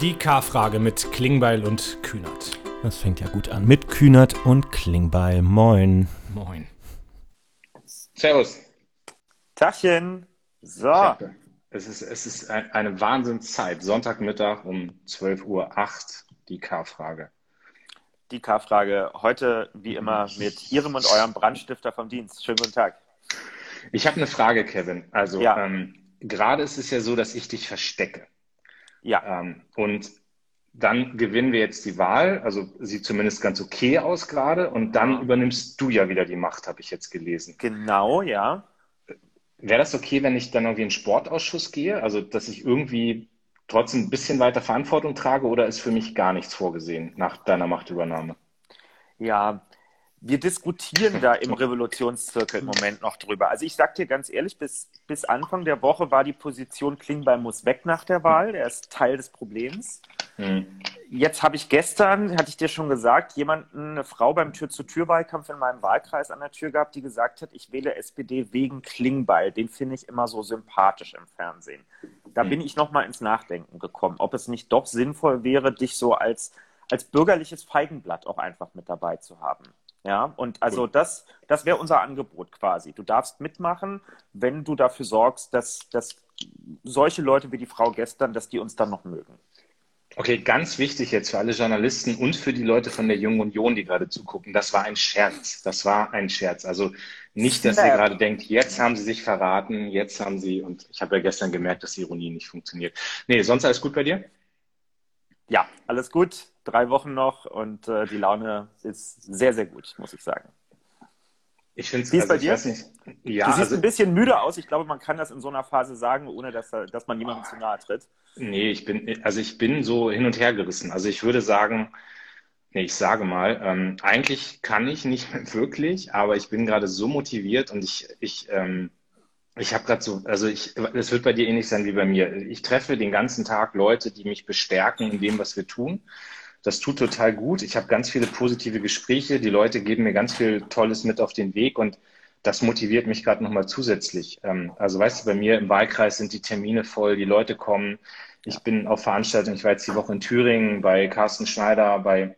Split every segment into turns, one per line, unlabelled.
Die K-Frage mit Klingbeil und Kühnert.
Das fängt ja gut an. Mit Kühnert und Klingbeil. Moin.
Moin.
Servus.
Tachchen. So.
Es ist, es ist eine Wahnsinnszeit. Sonntagmittag um 12.08 Uhr, die K-Frage.
Die K-Frage heute wie immer mit Ihrem und eurem Brandstifter vom Dienst. Schönen guten Tag.
Ich habe eine Frage, Kevin. Also ja. ähm, gerade ist es ja so, dass ich dich verstecke.
Ja.
Ähm, und dann gewinnen wir jetzt die Wahl. Also sieht zumindest ganz okay aus gerade. Und dann übernimmst du ja wieder die Macht, habe ich jetzt gelesen.
Genau, ja.
Wäre das okay, wenn ich dann irgendwie in den Sportausschuss gehe? Also, dass ich irgendwie trotzdem ein bisschen weiter Verantwortung trage oder ist für mich gar nichts vorgesehen nach deiner Machtübernahme?
Ja, wir diskutieren da im Revolutionszirkel im Moment noch drüber. Also ich sag dir ganz ehrlich, bis, bis Anfang der Woche war die Position Klingbeil muss weg nach der Wahl. Er ist Teil des Problems. Hm. Jetzt habe ich gestern, hatte ich dir schon gesagt, jemanden, eine Frau beim Tür-zu-Tür-Wahlkampf in meinem Wahlkreis an der Tür gehabt, die gesagt hat, ich wähle SPD wegen Klingbeil. Den finde ich immer so sympathisch im Fernsehen. Da hm. bin ich nochmal ins Nachdenken gekommen, ob es nicht doch sinnvoll wäre, dich so als, als bürgerliches Feigenblatt auch einfach mit dabei zu haben. Ja, und also das, das wäre unser Angebot quasi. Du darfst mitmachen, wenn du dafür sorgst, dass, dass solche Leute wie die Frau gestern, dass die uns dann noch mögen.
Okay, ganz wichtig jetzt für alle Journalisten und für die Leute von der Jungen Union, die gerade zugucken. Das war ein Scherz. Das war ein Scherz. Also nicht, dass ihr gerade denkt, jetzt haben sie sich verraten, jetzt haben sie, und ich habe ja gestern gemerkt, dass die Ironie nicht funktioniert. Nee, sonst alles gut bei dir?
Ja, alles gut drei Wochen noch und äh, die Laune ist sehr, sehr gut, muss ich sagen.
Ich finde es
Wie ist also, bei dir? Nicht, ja, du siehst also, ein bisschen müde aus. Ich glaube, man kann das in so einer Phase sagen, ohne dass, dass man jemandem zu nahe tritt.
Nee, ich bin, also ich bin so hin und her gerissen. Also ich würde sagen, nee, ich sage mal, ähm, eigentlich kann ich nicht wirklich, aber ich bin gerade so motiviert und ich, ich, ähm, ich habe gerade so, also ich, es wird bei dir ähnlich sein wie bei mir. Ich treffe den ganzen Tag Leute, die mich bestärken in dem, was wir tun. Das tut total gut. Ich habe ganz viele positive Gespräche. Die Leute geben mir ganz viel Tolles mit auf den Weg und das motiviert mich gerade nochmal zusätzlich. Ähm, also weißt du, bei mir im Wahlkreis sind die Termine voll, die Leute kommen. Ich bin auf Veranstaltungen, ich war jetzt die Woche in Thüringen bei Carsten Schneider, bei,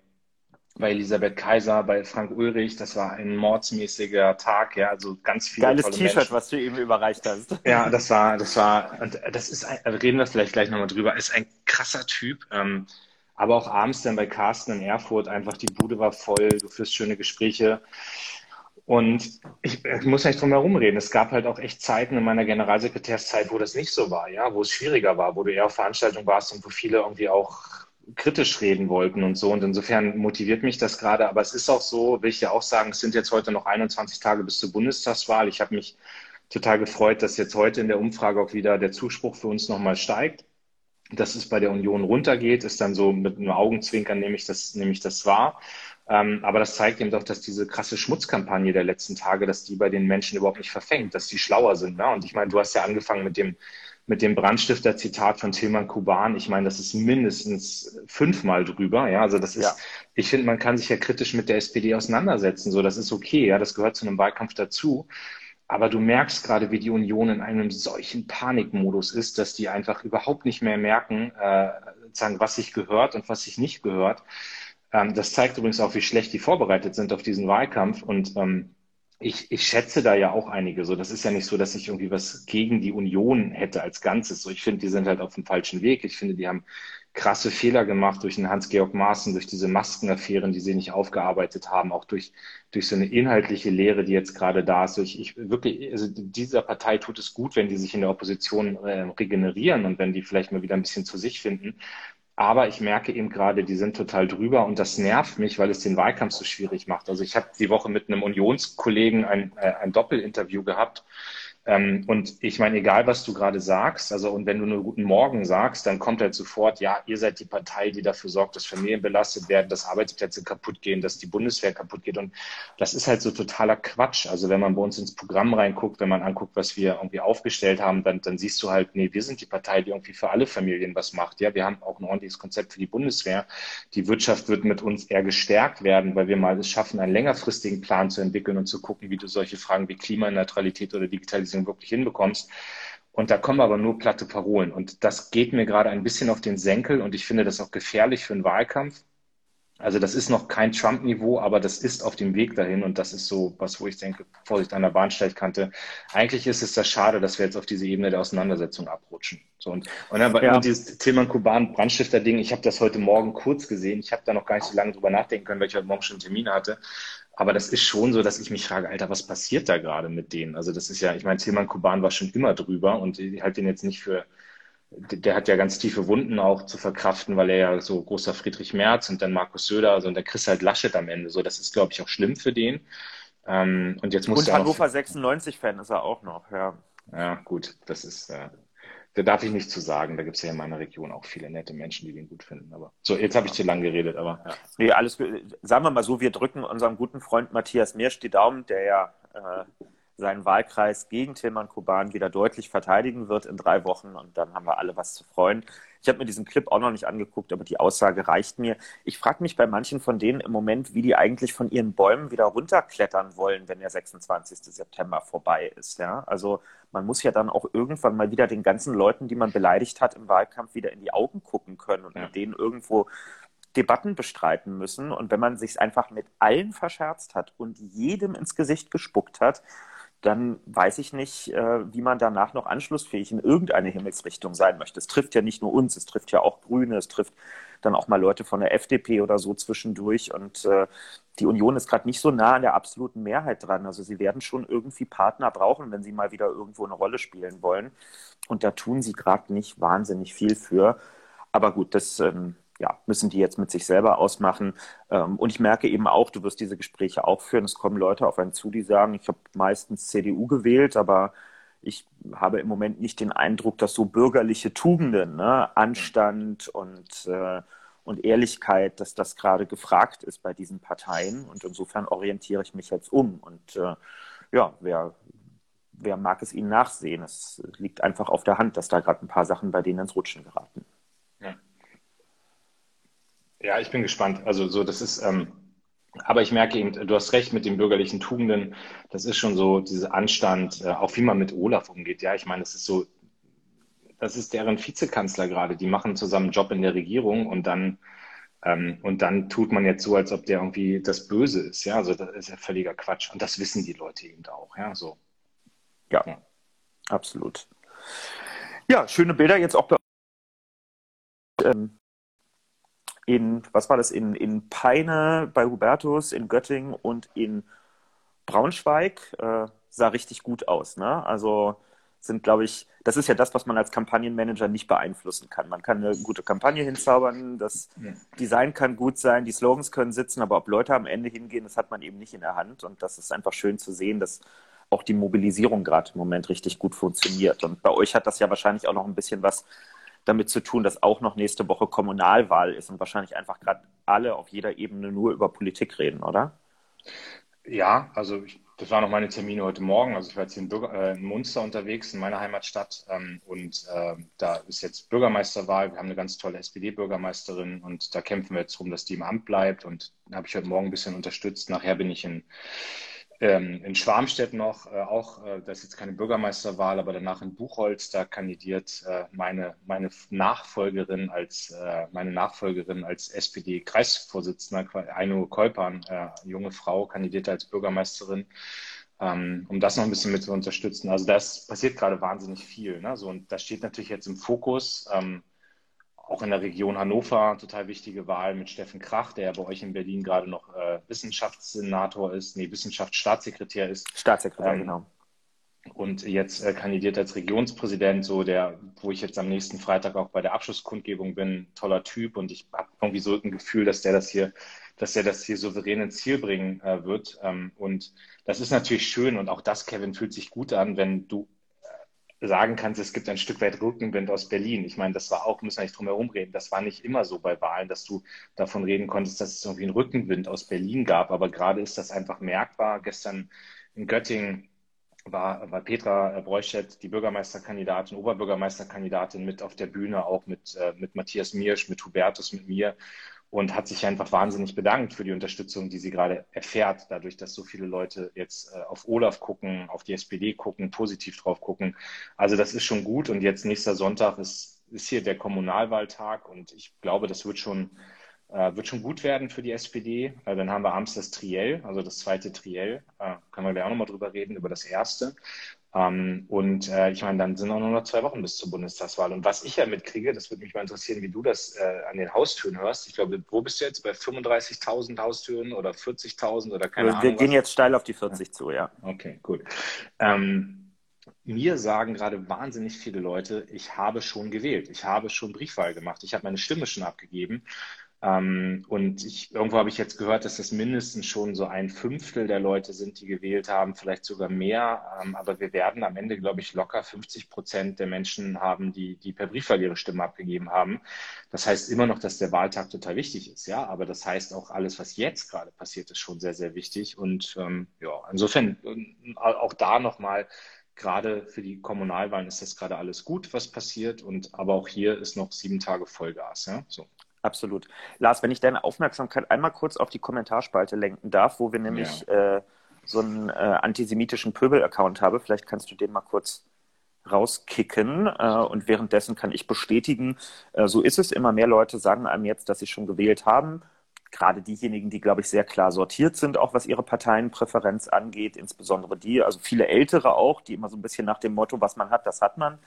bei Elisabeth Kaiser, bei Frank Ulrich. Das war ein mordsmäßiger Tag, ja, also ganz viele
Geiles T-Shirt, was du eben überreicht hast.
Ja, das war, das war, und das ist, ein, reden wir vielleicht gleich nochmal drüber, ist ein krasser Typ. Ähm, aber auch abends dann bei Carsten in Erfurt einfach, die Bude war voll, du führst schöne Gespräche. Und ich, ich muss nicht drum herum reden. Es gab halt auch echt Zeiten in meiner Generalsekretärszeit, wo das nicht so war, ja, wo es schwieriger war, wo du eher auf Veranstaltungen warst und wo viele irgendwie auch kritisch reden wollten und so. Und insofern motiviert mich das gerade. Aber es ist auch so, will ich ja auch sagen, es sind jetzt heute noch 21 Tage bis zur Bundestagswahl. Ich habe mich total gefreut, dass jetzt heute in der Umfrage auch wieder der Zuspruch für uns nochmal steigt dass es bei der Union runtergeht, ist dann so mit einem Augenzwinkern nehme ich das, nehme ich das wahr. Ähm, aber das zeigt eben doch, dass diese krasse Schmutzkampagne der letzten Tage, dass die bei den Menschen überhaupt nicht verfängt, dass die schlauer sind. Ne? Und ich meine, du hast ja angefangen mit dem, mit dem Brandstifter-Zitat von Tilman Kuban. Ich meine, das ist mindestens fünfmal drüber. Ja, also das ist, ja. ich finde, man kann sich ja kritisch mit der SPD auseinandersetzen. So, das ist okay. Ja, das gehört zu einem Wahlkampf dazu. Aber du merkst gerade, wie die Union in einem solchen Panikmodus ist, dass die einfach überhaupt nicht mehr merken, äh, sagen, was sich gehört und was sich nicht gehört. Ähm, das zeigt übrigens auch, wie schlecht die vorbereitet sind auf diesen Wahlkampf. Und ähm, ich, ich schätze da ja auch einige. So, das ist ja nicht so, dass ich irgendwie was gegen die Union hätte als Ganzes. So, ich finde, die sind halt auf dem falschen Weg. Ich finde, die haben krasse Fehler gemacht durch den Hans-Georg Maaßen, durch diese Maskenaffären, die sie nicht aufgearbeitet haben, auch durch, durch so eine inhaltliche Lehre, die jetzt gerade da ist. Ich, ich wirklich, also dieser Partei tut es gut, wenn die sich in der Opposition äh, regenerieren und wenn die vielleicht mal wieder ein bisschen zu sich finden. Aber ich merke eben gerade, die sind total drüber und das nervt mich, weil es den Wahlkampf so schwierig macht. Also ich habe die Woche mit einem Unionskollegen ein, äh, ein Doppelinterview gehabt ähm, und ich meine, egal was du gerade sagst, also und wenn du nur guten Morgen sagst, dann kommt halt sofort, ja, ihr seid die Partei, die dafür sorgt, dass Familien belastet werden, dass Arbeitsplätze kaputt gehen, dass die Bundeswehr kaputt geht. Und das ist halt so totaler Quatsch. Also wenn man bei uns ins Programm reinguckt, wenn man anguckt, was wir irgendwie aufgestellt haben, dann, dann siehst du halt, nee, wir sind die Partei, die irgendwie für alle Familien was macht. Ja, wir haben auch ein ordentliches Konzept für die Bundeswehr. Die Wirtschaft wird mit uns eher gestärkt werden, weil wir mal es schaffen, einen längerfristigen Plan zu entwickeln und zu gucken, wie du solche Fragen wie Klimaneutralität oder Digitalisierung Digitalisierung wirklich hinbekommst. Und da kommen aber nur platte Parolen. Und das geht mir gerade ein bisschen auf den Senkel und ich finde das auch gefährlich für einen Wahlkampf. Also das ist noch kein Trump-Niveau, aber das ist auf dem Weg dahin und das ist so was, wo ich denke, Vorsicht an der Bahnsteigkante. Eigentlich ist es das schade, dass wir jetzt auf diese Ebene der Auseinandersetzung abrutschen. So und, und, dann, ja. dieses Thema Kuban Brandstifter-Ding, ich habe das heute Morgen kurz gesehen. Ich habe da noch gar nicht so lange drüber nachdenken können, weil ich heute Morgen schon einen Termin hatte. Aber das ist schon so, dass ich mich frage, Alter, was passiert da gerade mit denen? Also das ist ja, ich meine, Tilman Kuban war schon immer drüber und ich halte den jetzt nicht für der hat ja ganz tiefe Wunden auch zu verkraften, weil er ja so großer Friedrich Merz und dann Markus Söder, also und dann kriegst halt Laschet am Ende. So, das ist, glaube ich, auch schlimm für den. Ähm, und jetzt muss
Und Hannover 96-Fan ist er auch noch, ja.
Ja, gut, das ist, äh, da darf ich nicht zu sagen. Da gibt es ja in meiner Region auch viele nette Menschen, die den gut finden. Aber so, jetzt habe ich zu lang geredet, aber ja.
Nee, alles gut. Sagen wir mal so, wir drücken unserem guten Freund Matthias Mirsch die Daumen, der ja äh, seinen Wahlkreis gegen Tilman Kuban wieder deutlich verteidigen wird in drei Wochen und dann haben wir alle was zu freuen. Ich habe mir diesen Clip auch noch nicht angeguckt, aber die Aussage reicht mir. Ich frage mich bei manchen von denen im Moment, wie die eigentlich von ihren Bäumen wieder runterklettern wollen, wenn der 26. September vorbei ist. Ja? Also man muss ja dann auch irgendwann mal wieder den ganzen Leuten, die man beleidigt hat im Wahlkampf, wieder in die Augen gucken können und ja. mit denen irgendwo Debatten bestreiten müssen. Und wenn man sich einfach mit allen verscherzt hat und jedem ins Gesicht gespuckt hat, dann weiß ich nicht, äh, wie man danach noch anschlussfähig in irgendeine Himmelsrichtung sein möchte. Es trifft ja nicht nur uns, es trifft ja auch Grüne, es trifft dann auch mal Leute von der FDP oder so zwischendurch. Und äh, die Union ist gerade nicht so nah an der absoluten Mehrheit dran. Also sie werden schon irgendwie Partner brauchen, wenn sie mal wieder irgendwo eine Rolle spielen wollen. Und da tun sie gerade nicht wahnsinnig viel für. Aber gut, das ähm, ja, müssen die jetzt mit sich selber ausmachen. Ähm, und ich merke eben auch, du wirst diese Gespräche auch führen. Es kommen Leute auf einen zu, die sagen, ich habe meistens CDU gewählt, aber ich habe im Moment nicht den Eindruck, dass so bürgerliche Tugenden, ne, Anstand und, äh, und Ehrlichkeit, dass das gerade gefragt ist bei diesen Parteien. Und insofern orientiere ich mich jetzt um. Und äh, ja, wer, wer mag es ihnen nachsehen? Es liegt einfach auf der Hand, dass da gerade ein paar Sachen bei denen ins Rutschen geraten.
Ja, ich bin gespannt. Also so, das ist, ähm, aber ich merke eben, du hast recht mit den bürgerlichen Tugenden. Das ist schon so dieser Anstand, äh, auch wie man mit Olaf umgeht. Ja, ich meine, das ist so, das ist deren Vizekanzler gerade. Die machen zusammen einen Job in der Regierung und dann ähm, und dann tut man jetzt so, als ob der irgendwie das Böse ist. Ja, also das ist ja völliger Quatsch. Und das wissen die Leute eben auch. Ja, so.
Ja, ja. absolut. Ja, schöne Bilder jetzt auch bei ähm, in, was war das, in, in Peine bei Hubertus, in Göttingen und in Braunschweig äh, sah richtig gut aus. Ne? Also sind, glaube ich, das ist ja das, was man als Kampagnenmanager nicht beeinflussen kann. Man kann eine gute Kampagne hinzaubern, das. Design kann gut sein, die Slogans können sitzen, aber ob Leute am Ende hingehen, das hat man eben nicht in der Hand. Und das ist einfach schön zu sehen, dass auch die Mobilisierung gerade im Moment richtig gut funktioniert. Und bei euch hat das ja wahrscheinlich auch noch ein bisschen was damit zu tun, dass auch noch nächste Woche Kommunalwahl ist und wahrscheinlich einfach gerade alle auf jeder Ebene nur über Politik reden, oder?
Ja, also ich, das waren noch meine Termine heute Morgen. Also ich war jetzt in, Bürger, äh, in Munster unterwegs, in meiner Heimatstadt. Ähm, und äh, da ist jetzt Bürgermeisterwahl. Wir haben eine ganz tolle SPD-Bürgermeisterin und da kämpfen wir jetzt darum, dass die im Amt bleibt. Und da habe ich heute Morgen ein bisschen unterstützt. Nachher bin ich in ähm, in Schwarmstedt noch, äh, auch, äh, das ist jetzt keine Bürgermeisterwahl, aber danach in Buchholz, da kandidiert äh, meine, meine Nachfolgerin als äh, meine Nachfolgerin als SPD-Kreisvorsitzender, Aino Kolpan, äh, junge Frau, kandidiert als Bürgermeisterin, ähm, um das noch ein bisschen mit zu unterstützen. Also das passiert gerade wahnsinnig viel. Ne? So, und das steht natürlich jetzt im Fokus. Ähm, auch in der Region Hannover total wichtige Wahl mit Steffen Krach, der ja bei euch in Berlin gerade noch äh, Wissenschaftssenator ist, nee, Wissenschaftsstaatssekretär ist.
Staatssekretär, ähm, genau.
Und jetzt äh, kandidiert als Regionspräsident, so der, wo ich jetzt am nächsten Freitag auch bei der Abschlusskundgebung bin, toller Typ und ich habe irgendwie so ein Gefühl, dass der das hier, dass er das hier souverän ins Ziel bringen äh, wird. Ähm, und das ist natürlich schön und auch das, Kevin, fühlt sich gut an, wenn du sagen kannst, es gibt ein Stück weit Rückenwind aus Berlin. Ich meine, das war auch, müssen wir nicht drum herum reden, das war nicht immer so bei Wahlen, dass du davon reden konntest, dass es irgendwie einen Rückenwind aus Berlin gab. Aber gerade ist das einfach merkbar. Gestern in Göttingen war, war Petra Breuschett, die Bürgermeisterkandidatin, Oberbürgermeisterkandidatin mit auf der Bühne, auch mit, äh, mit Matthias Miersch, mit Hubertus, mit mir. Und hat sich einfach wahnsinnig bedankt für die Unterstützung, die sie gerade erfährt, dadurch, dass so viele Leute jetzt äh, auf Olaf gucken, auf die SPD gucken, positiv drauf gucken. Also das ist schon gut und jetzt nächster Sonntag ist, ist hier der Kommunalwahltag und ich glaube, das wird schon, äh, wird schon gut werden für die SPD. Äh, dann haben wir abends das Triell, also das zweite Triell. Äh, können wir gleich auch nochmal drüber reden, über das erste. Ähm, und äh, ich meine, dann sind auch nur noch zwei Wochen bis zur Bundestagswahl. Und was ich ja mitkriege, das würde mich mal interessieren, wie du das äh, an den Haustüren hörst. Ich glaube, wo bist du jetzt? Bei 35.000 Haustüren oder 40.000 oder keine
wir
Ahnung?
Wir gehen was? jetzt steil auf die 40 ja. zu, ja.
Okay, gut. Ähm, mir sagen gerade wahnsinnig viele Leute, ich habe schon gewählt, ich habe schon Briefwahl gemacht, ich habe meine Stimme schon abgegeben. Ähm, und ich, irgendwo habe ich jetzt gehört, dass das mindestens schon so ein Fünftel der Leute sind, die gewählt haben, vielleicht sogar mehr. Ähm, aber wir werden am Ende, glaube ich, locker 50 Prozent der Menschen haben, die, die per Briefwahl ihre Stimme abgegeben haben. Das heißt immer noch, dass der Wahltag total wichtig ist, ja. Aber das heißt auch alles, was jetzt gerade passiert, ist schon sehr, sehr wichtig. Und ähm, ja, insofern äh, auch da nochmal gerade für die Kommunalwahlen ist das gerade alles gut, was passiert. Und aber auch hier ist noch sieben Tage Vollgas. Ja? So.
Absolut. Lars, wenn ich deine Aufmerksamkeit einmal kurz auf die Kommentarspalte lenken darf, wo wir nämlich ja. äh, so einen äh, antisemitischen Pöbel-Account haben, vielleicht kannst du den mal kurz rauskicken äh, und währenddessen kann ich bestätigen, äh, so ist es. Immer mehr Leute sagen einem jetzt, dass sie schon gewählt haben. Gerade diejenigen, die, glaube ich, sehr klar sortiert sind, auch was ihre Parteienpräferenz angeht, insbesondere die, also viele Ältere auch, die immer so ein bisschen nach dem Motto, was man hat, das hat man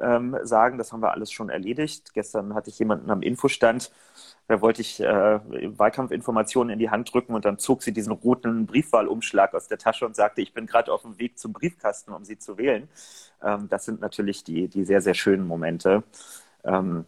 ähm, sagen. Das haben wir alles schon erledigt. Gestern hatte ich jemanden am Infostand, da wollte ich äh, Wahlkampfinformationen in die Hand drücken und dann zog sie diesen roten Briefwahlumschlag aus der Tasche und sagte, ich bin gerade auf dem Weg zum Briefkasten, um sie zu wählen. Ähm, das sind natürlich die, die sehr, sehr schönen Momente. Ähm,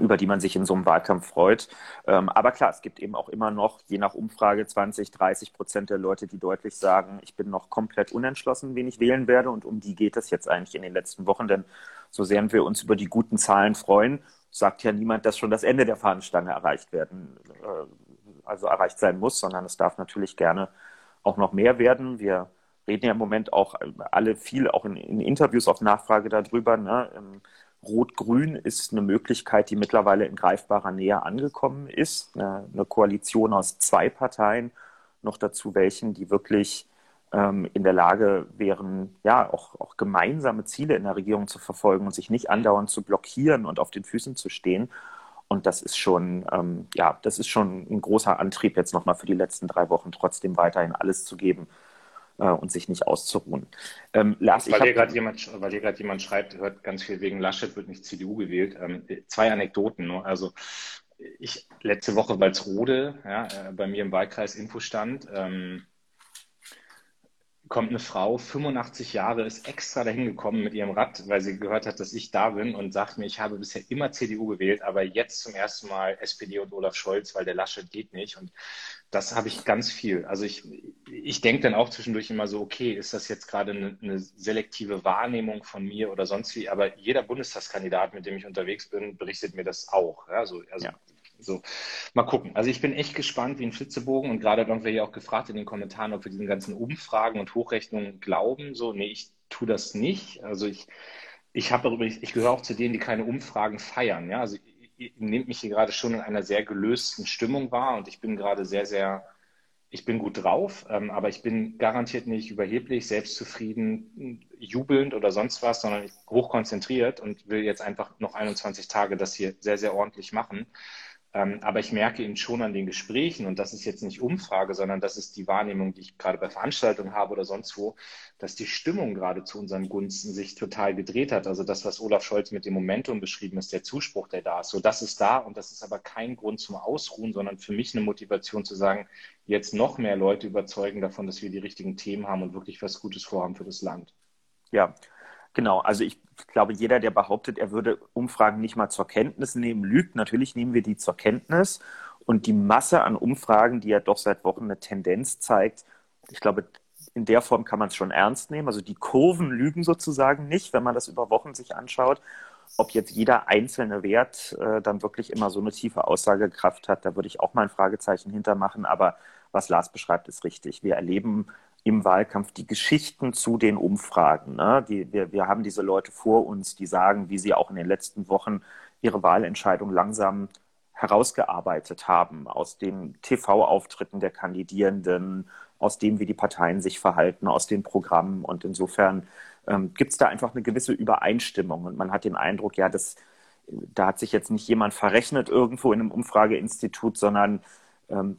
über die man sich in so einem Wahlkampf freut. Ähm, aber klar, es gibt eben auch immer noch, je nach Umfrage, 20, 30 Prozent der Leute, die deutlich sagen, ich bin noch komplett unentschlossen, wen ich wählen werde. Und um die geht es jetzt eigentlich in den letzten Wochen. Denn so sehr wir uns über die guten Zahlen freuen, sagt ja niemand, dass schon das Ende der Fahnenstange erreicht werden, äh, also erreicht sein muss, sondern es darf natürlich gerne auch noch mehr werden. Wir reden ja im Moment auch alle viel, auch in, in Interviews auf Nachfrage darüber. Ne? Rot-Grün ist eine Möglichkeit, die mittlerweile in greifbarer Nähe angekommen ist. Eine, Koalition aus zwei Parteien, noch dazu welchen, die wirklich ähm, in der Lage wären, ja, auch, auch gemeinsame Ziele in der Regierung zu verfolgen und sich nicht andauernd zu blockieren und auf den Füßen zu stehen. Und das ist schon, ähm, ja, das ist schon ein großer Antrieb jetzt nochmal für die letzten drei Wochen, trotzdem weiterhin alles zu geben und sich nicht auszuruhen.
Ähm, Lars, weil hier gerade jemand, weil hier gerade jemand schreibt, hört ganz viel wegen Laschet wird nicht CDU gewählt. Ähm, zwei Anekdoten nur. Also ich letzte Woche Walsrode, ja, äh, bei mir im Wahlkreis Infostand. Ähm, kommt eine Frau, 85 Jahre, ist extra dahin gekommen mit ihrem Rad, weil sie gehört hat, dass ich da bin und sagt mir, ich habe bisher immer CDU gewählt, aber jetzt zum ersten Mal SPD und Olaf Scholz, weil der Laschet geht nicht. Und das habe ich ganz viel. Also ich, ich denke dann auch zwischendurch immer so, okay, ist das jetzt gerade eine, eine selektive Wahrnehmung von mir oder sonst wie? Aber jeder Bundestagskandidat, mit dem ich unterwegs bin, berichtet mir das auch. Ja, so, also ja. So, mal gucken. Also ich bin echt gespannt wie ein Flitzebogen und gerade haben wir ja auch gefragt in den Kommentaren, ob wir diesen ganzen Umfragen und Hochrechnungen glauben. So, nee, ich tue das nicht. Also ich, ich habe übrigens, ich gehöre auch zu denen, die keine Umfragen feiern. Ja, also nehmt mich hier gerade schon in einer sehr gelösten Stimmung wahr und ich bin gerade sehr, sehr, ich bin gut drauf, ähm, aber ich bin garantiert nicht überheblich, selbstzufrieden, jubelnd oder sonst was, sondern hochkonzentriert und will jetzt einfach noch 21 Tage das hier sehr, sehr ordentlich machen. Ähm, aber ich merke eben schon an den Gesprächen, und das ist jetzt nicht Umfrage, sondern das ist die Wahrnehmung, die ich gerade bei Veranstaltungen habe oder sonst wo, dass die Stimmung gerade zu unseren Gunsten sich total gedreht hat. Also das, was Olaf Scholz mit dem Momentum beschrieben ist, der Zuspruch, der da ist. So, das ist da und das ist aber kein Grund zum Ausruhen, sondern für mich eine Motivation zu sagen, jetzt noch mehr Leute überzeugen davon, dass wir die richtigen Themen haben und wirklich was Gutes vorhaben für das Land.
Ja, Genau, also ich glaube, jeder, der behauptet, er würde Umfragen nicht mal zur Kenntnis nehmen, lügt. Natürlich nehmen wir die zur Kenntnis. Und die Masse an Umfragen, die ja doch seit Wochen eine Tendenz zeigt, ich glaube, in der Form kann man es schon ernst nehmen. Also die Kurven lügen sozusagen nicht, wenn man das über Wochen sich anschaut. Ob jetzt jeder einzelne Wert äh, dann wirklich immer so eine tiefe Aussagekraft hat, da würde ich auch mal ein Fragezeichen hintermachen. Aber was Lars beschreibt, ist richtig. Wir erleben im Wahlkampf die Geschichten zu den Umfragen. Ne? Die, wir, wir haben diese Leute vor uns, die sagen, wie sie auch in den letzten Wochen ihre Wahlentscheidung langsam herausgearbeitet haben aus den TV-Auftritten der Kandidierenden, aus dem, wie die Parteien sich verhalten, aus den Programmen. Und insofern ähm, gibt es da einfach eine gewisse Übereinstimmung. Und man hat den Eindruck, ja, das, da hat sich jetzt nicht jemand verrechnet irgendwo in einem Umfrageinstitut, sondern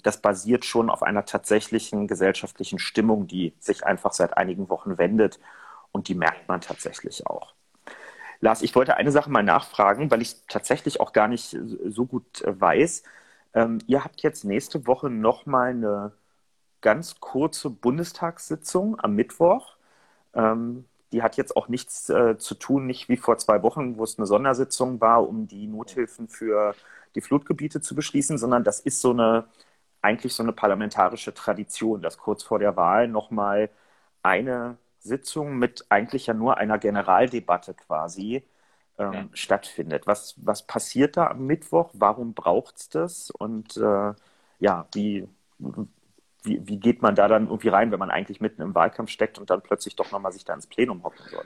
das basiert schon auf einer tatsächlichen gesellschaftlichen Stimmung, die sich einfach seit einigen Wochen wendet. Und die merkt man tatsächlich auch. Lars, ich wollte eine Sache mal nachfragen, weil ich tatsächlich auch gar nicht so gut äh, weiß. Ähm, ihr habt jetzt nächste Woche nochmal eine ganz kurze Bundestagssitzung am Mittwoch. Ähm, die hat jetzt auch nichts äh, zu tun, nicht wie vor zwei Wochen, wo es eine Sondersitzung war, um die Nothilfen für die Flutgebiete zu beschließen, sondern das ist so eine eigentlich so eine parlamentarische Tradition, dass kurz vor der Wahl nochmal eine Sitzung mit eigentlich ja nur einer Generaldebatte quasi ähm, ja. stattfindet. Was, was passiert da am Mittwoch? Warum braucht es das? Und äh, ja, wie, wie, wie geht man da dann irgendwie rein, wenn man eigentlich mitten im Wahlkampf steckt und dann plötzlich doch nochmal sich da ins Plenum hocken soll?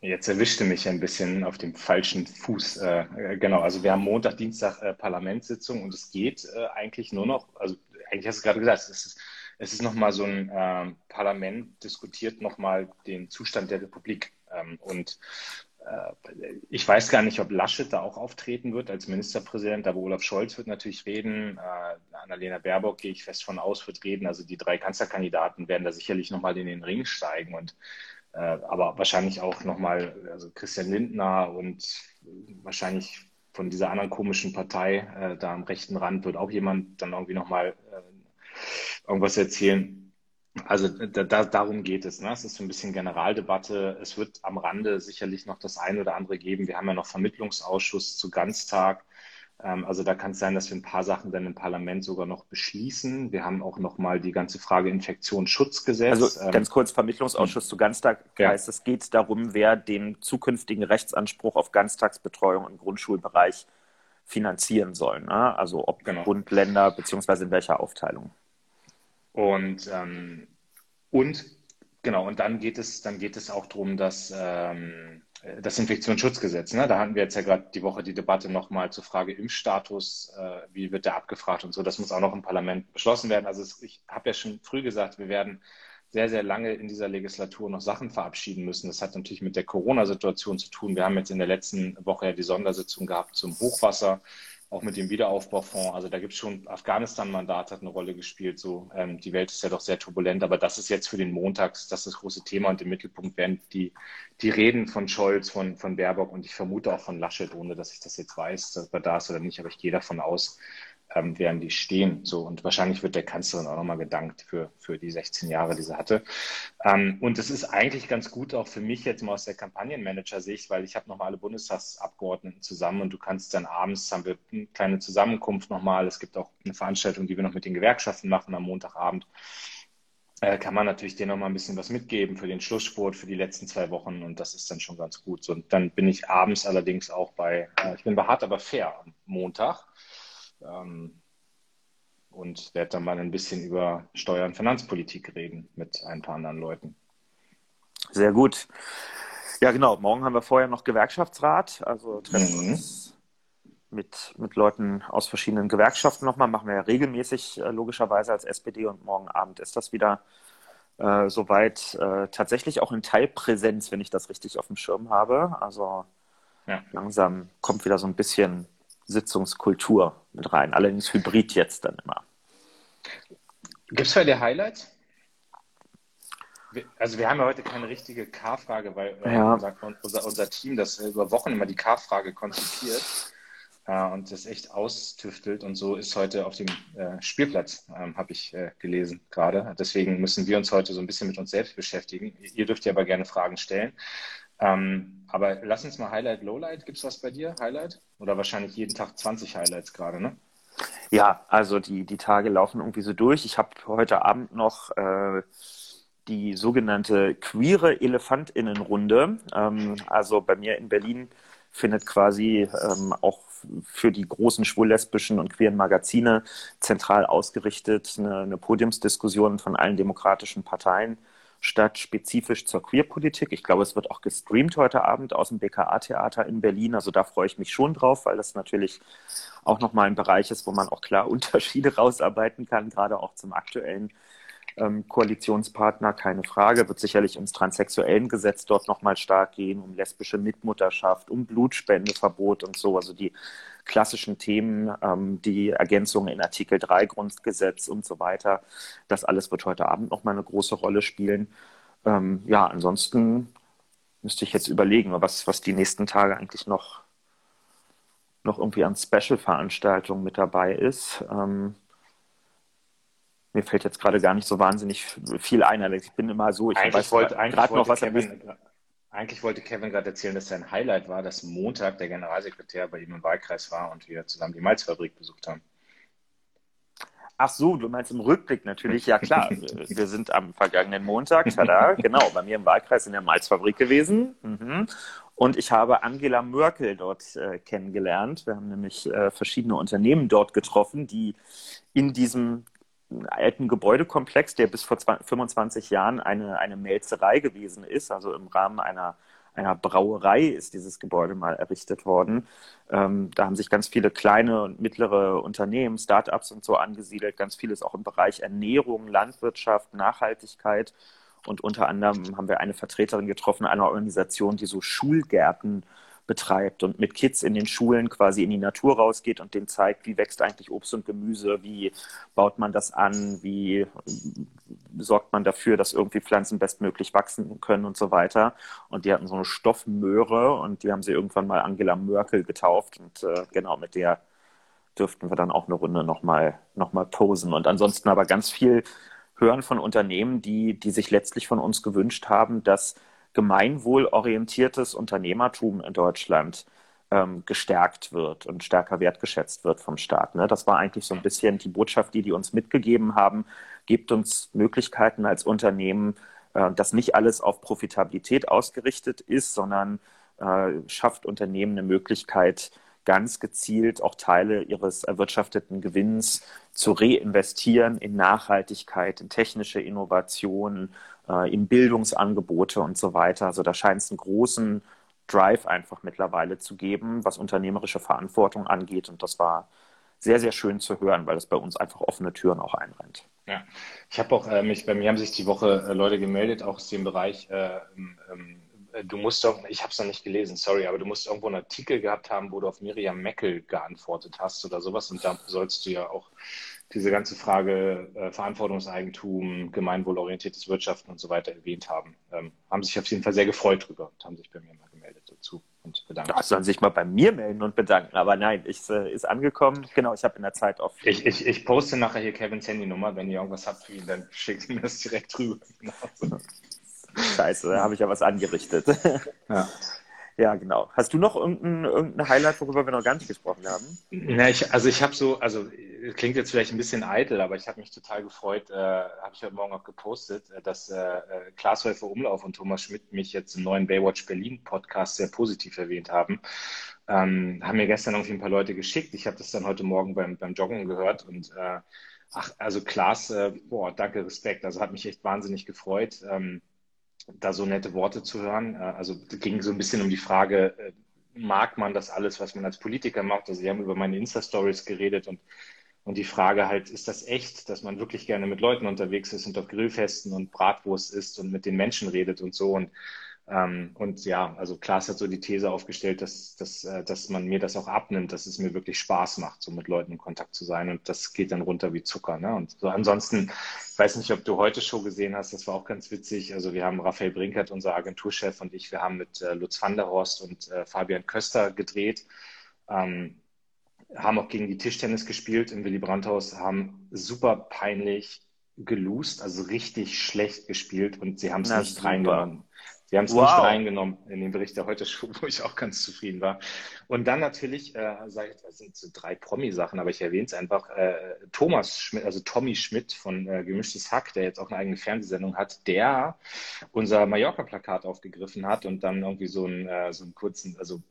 Jetzt erwischte mich ein bisschen auf dem falschen Fuß. Äh, genau, also wir haben Montag, Dienstag äh, Parlamentssitzung und es geht äh, eigentlich nur noch, also eigentlich hast du gerade gesagt, es ist es ist nochmal so ein äh, Parlament diskutiert nochmal den Zustand der Republik. Ähm, und äh, ich weiß gar nicht, ob Laschet da auch auftreten wird als Ministerpräsident, aber Olaf Scholz wird natürlich reden. Äh, Annalena Baerbock gehe ich fest von aus, wird reden. Also die drei Kanzlerkandidaten werden da sicherlich nochmal in den Ring steigen und äh, aber wahrscheinlich auch nochmal, also Christian Lindner und wahrscheinlich von dieser anderen komischen Partei äh, da am rechten Rand wird auch jemand dann irgendwie nochmal äh, irgendwas erzählen. Also da, da, darum geht es. Ne? Es ist so ein bisschen Generaldebatte. Es wird am Rande sicherlich noch das eine oder andere geben. Wir haben ja noch Vermittlungsausschuss zu Ganztag. Ähm, also da kann es sein, dass wir ein paar Sachen dann im Parlament sogar noch beschließen. Wir haben auch noch mal die ganze Frage Infektionsschutzgesetz.
Also ähm, ganz kurz, Vermittlungsausschuss zu Ganztag ja. heißt, es geht darum, wer den zukünftigen Rechtsanspruch auf Ganztagsbetreuung im Grundschulbereich finanzieren soll. Ne? Also ob genau. Bund, Länder, beziehungsweise in welcher Aufteilung.
Und, ähm, und genau, und dann geht es, dann geht es auch darum, dass ähm, das Infektionsschutzgesetz, ne? da hatten wir jetzt ja gerade die Woche die Debatte nochmal zur Frage Impfstatus, äh, wie wird der abgefragt und so, das muss auch noch im Parlament beschlossen werden. Also es, ich habe ja schon früh gesagt, wir werden sehr, sehr lange in dieser Legislatur noch Sachen verabschieden müssen. Das hat natürlich mit der Corona-Situation zu tun. Wir haben jetzt in der letzten Woche ja die Sondersitzung gehabt zum Hochwasser auch mit dem Wiederaufbaufonds. Also da gibt es schon, Afghanistan-Mandat hat eine Rolle gespielt. So, ähm, die Welt ist ja doch sehr turbulent, aber das ist jetzt für den Montags das, das große Thema und im Mittelpunkt werden die, die Reden von Scholz, von, von Baerbock und ich vermute auch von Laschet, ohne dass ich das jetzt weiß, dass er da ist oder nicht, aber ich gehe davon aus, ähm, werden die stehen. So, und wahrscheinlich wird der Kanzlerin auch nochmal gedankt für, für die 16 Jahre, die sie hatte. Ähm, und das ist eigentlich ganz gut auch für mich jetzt mal aus der Kampagnenmanager-Sicht, weil ich habe nochmal alle Bundestagsabgeordneten zusammen und du kannst dann abends, haben wir eine kleine Zusammenkunft nochmal. Es gibt auch eine Veranstaltung, die wir noch mit den Gewerkschaften machen am Montagabend äh, kann man natürlich denen noch mal ein bisschen was mitgeben für den Schlusssport, für die letzten zwei Wochen und das ist dann schon ganz gut. Und dann bin ich abends allerdings auch bei, äh, ich bin bei Hart aber fair am Montag ähm, und werde dann mal ein bisschen über Steuer- und Finanzpolitik reden mit ein paar anderen Leuten.
Sehr gut. Ja, genau. Morgen haben wir vorher noch Gewerkschaftsrat. Also treffen mhm. uns mit, mit Leuten aus verschiedenen Gewerkschaften nochmal. Machen wir ja regelmäßig, äh, logischerweise als SPD. Und morgen Abend ist das wieder äh, soweit. Äh, tatsächlich auch in Teilpräsenz, wenn ich das richtig auf dem Schirm habe. Also ja. langsam kommt wieder so ein bisschen Sitzungskultur mit rein. Allerdings hybrid jetzt dann immer.
Gibt es bei dir Highlights? Also wir haben ja heute keine richtige K-Frage, weil äh, ja. unser, unser, unser, Team das über Wochen immer die K-Frage konzipiert äh, und das echt austüftelt. Und so ist heute auf dem äh, Spielplatz, ähm, habe ich äh, gelesen gerade. Deswegen müssen wir uns heute so ein bisschen mit uns selbst beschäftigen. Ihr dürft ja aber gerne Fragen stellen. Ähm, aber lass uns mal Highlight, Lowlight. Gibt es was bei dir? Highlight? Oder wahrscheinlich jeden Tag 20 Highlights gerade, ne?
Ja, also die, die Tage laufen irgendwie so durch. Ich habe heute Abend noch äh, die sogenannte queere Elefantinnenrunde. Ähm, also bei mir in Berlin findet quasi ähm, auch für die großen schwul-lesbischen und queeren Magazine zentral ausgerichtet eine, eine Podiumsdiskussion von allen demokratischen Parteien statt spezifisch zur Queerpolitik. Ich glaube, es wird auch gestreamt heute Abend aus dem BKA-Theater in Berlin. Also da freue ich mich schon drauf, weil das natürlich auch nochmal ein Bereich ist, wo man auch klar Unterschiede rausarbeiten kann, gerade auch zum aktuellen ähm, Koalitionspartner, keine Frage. Wird sicherlich ums transsexuellen Gesetz dort nochmal stark gehen, um lesbische Mitmutterschaft, um Blutspendeverbot und so. Also die klassischen Themen, ähm, die Ergänzungen in Artikel 3 Grundgesetz und so weiter. Das alles wird heute Abend nochmal eine große Rolle spielen. Ähm, ja, ansonsten müsste ich jetzt überlegen, was, was die nächsten Tage eigentlich noch, noch irgendwie an Special-Veranstaltungen mit dabei ist. Ähm, mir fällt jetzt gerade gar nicht so wahnsinnig viel ein. Ich bin immer so, ich
eigentlich weiß wollte, gerade noch was Kevin, eigentlich wollte Kevin gerade erzählen, dass sein Highlight war, dass Montag der Generalsekretär bei ihm im Wahlkreis war und wir zusammen die Malzfabrik besucht haben.
Ach so, du meinst im Rückblick natürlich, ja klar. Wir sind am vergangenen Montag, tada, genau, bei mir im Wahlkreis in der Malzfabrik gewesen. Mhm. Und ich habe Angela Merkel dort äh, kennengelernt. Wir haben nämlich äh, verschiedene Unternehmen dort getroffen, die in diesem alten Gebäudekomplex, der bis vor 20, 25 Jahren eine, eine Melzerei gewesen ist, also im Rahmen einer, einer Brauerei ist dieses Gebäude mal errichtet worden. Ähm, da haben sich ganz viele kleine und mittlere Unternehmen, Start-ups und so angesiedelt, ganz vieles auch im Bereich Ernährung, Landwirtschaft, Nachhaltigkeit. Und unter anderem haben wir eine Vertreterin getroffen einer Organisation, die so Schulgärten äh, betreibt und mit Kids in den Schulen quasi in die Natur rausgeht und denen zeigt, wie wächst eigentlich Obst und Gemüse, wie baut man das an, wie sorgt man dafür, dass irgendwie Pflanzen bestmöglich wachsen können und so weiter. Und die hatten so eine Stoffmöhre und die haben sie irgendwann mal Angela Merkel getauft und äh, genau mit der dürften wir dann auch eine Runde nochmal noch mal posen. Und ansonsten aber ganz viel hören von Unternehmen, die, die sich letztlich von uns gewünscht haben, dass gemeinwohlorientiertes Unternehmertum in Deutschland ähm, gestärkt wird und stärker wertgeschätzt wird vom Staat. Ne? Das war eigentlich so ein bisschen die Botschaft, die die uns mitgegeben haben. Gebt uns Möglichkeiten als Unternehmen, äh, dass nicht alles auf Profitabilität ausgerichtet ist, sondern äh, schafft Unternehmen eine Möglichkeit, ganz gezielt auch Teile ihres erwirtschafteten Gewinns zu reinvestieren in Nachhaltigkeit, in technische Innovationen, äh, in Bildungsangebote und so weiter. Also da scheint es einen großen Drive einfach mittlerweile zu geben, was unternehmerische Verantwortung angeht. Und das war sehr, sehr schön zu hören, weil das bei uns einfach offene Türen auch einrennt.
Ja, ich habe auch äh, mich, bei mir haben sich die Woche äh, Leute gemeldet, auch aus dem Bereich, äh, ähm, du musst doch, ich habe es noch nicht gelesen, sorry, aber du musst irgendwo einen Artikel gehabt haben, wo du auf Miriam Meckel geantwortet hast oder sowas und da sollst du ja auch diese ganze Frage äh, Verantwortungseigentum, gemeinwohlorientiertes Wirtschaften und so weiter erwähnt haben. Ähm, haben sich auf jeden Fall sehr gefreut drüber und haben sich bei mir mal gemeldet dazu und bedankt.
Da sollen sich mal bei mir melden und bedanken, aber nein, ich, äh, ist angekommen. Genau, ich habe in der Zeit auf.
Ich, ich, ich poste nachher hier Kevins Handynummer. Wenn ihr irgendwas habt für ihn, dann schickt mir das direkt rüber.
Scheiße, da habe ich ja was angerichtet. Ja. Ja, genau. Hast du noch irgendein, irgendein Highlight, worüber wir noch gar nicht gesprochen haben?
Na, ich, also ich habe so, also klingt jetzt vielleicht ein bisschen eitel, aber ich habe mich total gefreut, äh, habe ich heute Morgen auch gepostet, äh, dass äh, äh Klaas Häufer Umlauf und Thomas Schmidt mich jetzt im neuen Baywatch Berlin Podcast sehr positiv erwähnt haben. Ähm, haben mir gestern irgendwie ein paar Leute geschickt. Ich habe das dann heute Morgen beim, beim Joggen gehört und äh, ach, also Klaas, äh, boah, danke, Respekt. Also hat mich echt wahnsinnig gefreut. Ähm, da so nette Worte zu hören. Äh, also ging so ein bisschen um die Frage, äh, mag man das alles, was man als Politiker macht? Also sie haben über meine Insta-Stories geredet und, und die Frage halt, ist das echt, dass man wirklich gerne mit Leuten unterwegs ist und auf Grillfesten und Bratwurst isst und mit den Menschen redet und so und und ja, also Klaas hat so die These aufgestellt, dass, dass, äh, dass man mir das auch abnimmt, dass es mir wirklich Spaß macht, so mit Leuten in Kontakt zu sein. Und das geht dann runter wie Zucker. Ne? Und so ansonsten, ich weiß nicht, ob du heute Show gesehen hast, das war auch ganz witzig. Also wir haben Raphael Brinkert, unser Agenturchef und ich, wir haben mit äh, Lutz van der Horst und äh, Fabian Köster gedreht. Ähm, haben auch gegen die Tischtennis gespielt im Willy Brandt-Haus, haben super peinlich geloost, also richtig schlecht gespielt und sie haben es nicht super. reingenommen. Sie haben es wow. nicht reingenommen in den Bericht der heute Show, wo ich auch ganz zufrieden war. Und dann natürlich, äh, sag ich, das sind so drei Promi-Sachen, aber ich erwähne es einfach, äh, Thomas Schmidt, also Tommy Schmidt von äh, Gemischtes Hack, der jetzt auch eine eigene Fernsehsendung hat, der unser Mallorca-Plakat aufgegriffen hat und dann irgendwie so einen, äh, so einen kurzen, also